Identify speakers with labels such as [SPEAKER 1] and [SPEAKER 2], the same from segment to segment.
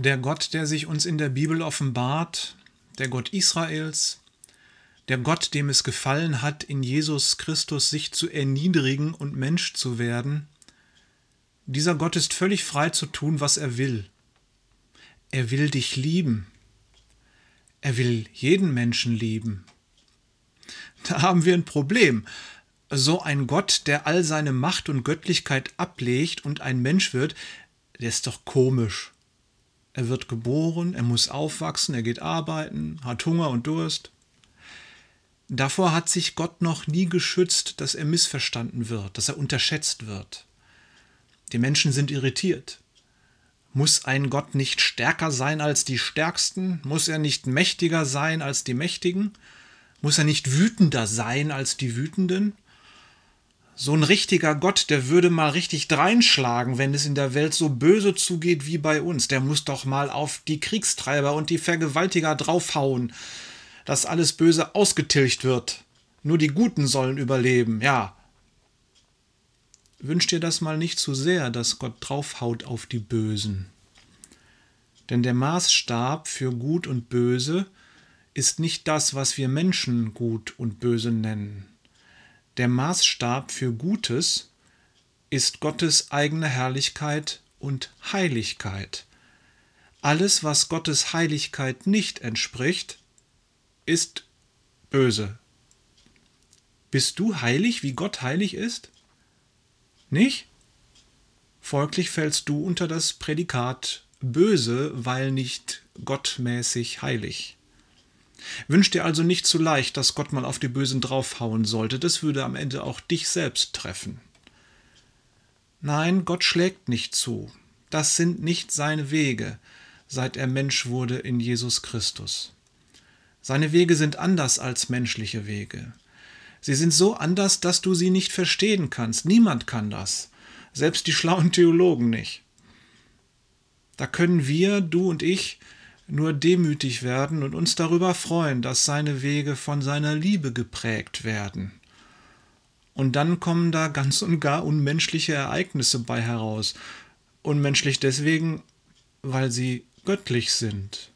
[SPEAKER 1] Der Gott, der sich uns in der Bibel offenbart, der Gott Israels, der Gott, dem es gefallen hat, in Jesus Christus sich zu erniedrigen und Mensch zu werden, dieser Gott ist völlig frei zu tun, was er will. Er will dich lieben. Er will jeden Menschen lieben. Da haben wir ein Problem. So ein Gott, der all seine Macht und Göttlichkeit ablegt und ein Mensch wird, der ist doch komisch. Er wird geboren, er muss aufwachsen, er geht arbeiten, hat Hunger und Durst. Davor hat sich Gott noch nie geschützt, dass er missverstanden wird, dass er unterschätzt wird. Die Menschen sind irritiert. Muss ein Gott nicht stärker sein als die Stärksten? Muss er nicht mächtiger sein als die Mächtigen? Muss er nicht wütender sein als die Wütenden? So ein richtiger Gott, der würde mal richtig dreinschlagen, wenn es in der Welt so böse zugeht wie bei uns. Der muss doch mal auf die Kriegstreiber und die Vergewaltiger draufhauen, dass alles Böse ausgetilgt wird. Nur die Guten sollen überleben, ja. Wünsch dir das mal nicht zu sehr, dass Gott draufhaut auf die Bösen. Denn der Maßstab für Gut und Böse ist nicht das, was wir Menschen gut und böse nennen. Der Maßstab für Gutes ist Gottes eigene Herrlichkeit und Heiligkeit. Alles, was Gottes Heiligkeit nicht entspricht, ist böse. Bist du heilig, wie Gott heilig ist? Nicht? Folglich fällst du unter das Prädikat böse, weil nicht gottmäßig heilig. Wünsch dir also nicht zu leicht, dass Gott mal auf die Bösen draufhauen sollte, das würde am Ende auch dich selbst treffen. Nein, Gott schlägt nicht zu. Das sind nicht seine Wege, seit er Mensch wurde in Jesus Christus. Seine Wege sind anders als menschliche Wege. Sie sind so anders, dass du sie nicht verstehen kannst. Niemand kann das. Selbst die schlauen Theologen nicht. Da können wir, du und ich, nur demütig werden und uns darüber freuen, dass seine Wege von seiner Liebe geprägt werden. Und dann kommen da ganz und gar unmenschliche Ereignisse bei heraus. Unmenschlich deswegen, weil sie göttlich sind.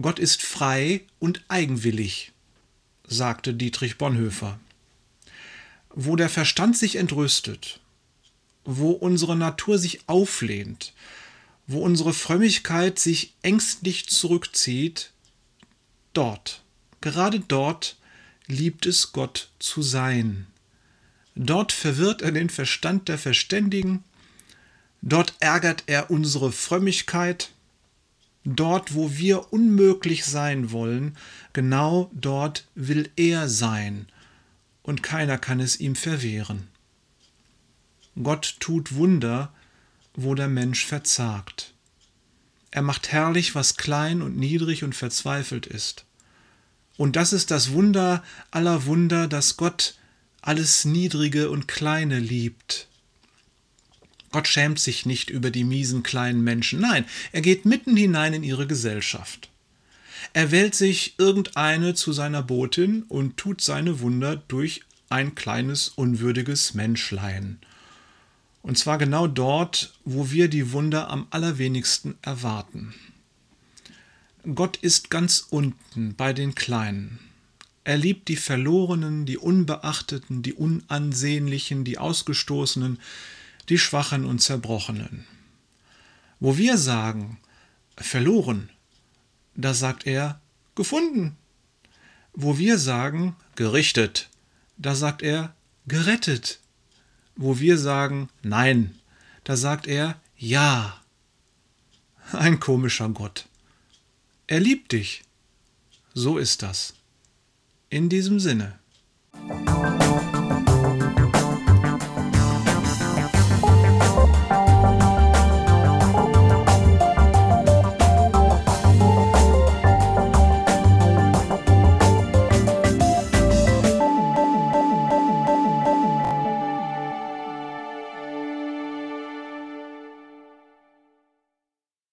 [SPEAKER 1] Gott ist frei und eigenwillig, sagte Dietrich Bonhoeffer. Wo der Verstand sich entrüstet, wo unsere Natur sich auflehnt, wo unsere Frömmigkeit sich ängstlich zurückzieht, dort, gerade dort liebt es Gott zu sein. Dort verwirrt er den Verstand der Verständigen, dort ärgert er unsere Frömmigkeit, dort, wo wir unmöglich sein wollen, genau dort will er sein, und keiner kann es ihm verwehren. Gott tut Wunder, wo der Mensch verzagt. Er macht herrlich, was klein und niedrig und verzweifelt ist. Und das ist das Wunder aller Wunder, dass Gott alles Niedrige und Kleine liebt. Gott schämt sich nicht über die miesen kleinen Menschen, nein, er geht mitten hinein in ihre Gesellschaft. Er wählt sich irgendeine zu seiner Botin und tut seine Wunder durch ein kleines unwürdiges Menschlein. Und zwar genau dort, wo wir die Wunder am allerwenigsten erwarten. Gott ist ganz unten bei den Kleinen. Er liebt die Verlorenen, die Unbeachteten, die Unansehnlichen, die Ausgestoßenen, die Schwachen und Zerbrochenen. Wo wir sagen, verloren, da sagt er, gefunden. Wo wir sagen, gerichtet, da sagt er, gerettet wo wir sagen Nein, da sagt er Ja. Ein komischer Gott. Er liebt dich. So ist das. In diesem Sinne.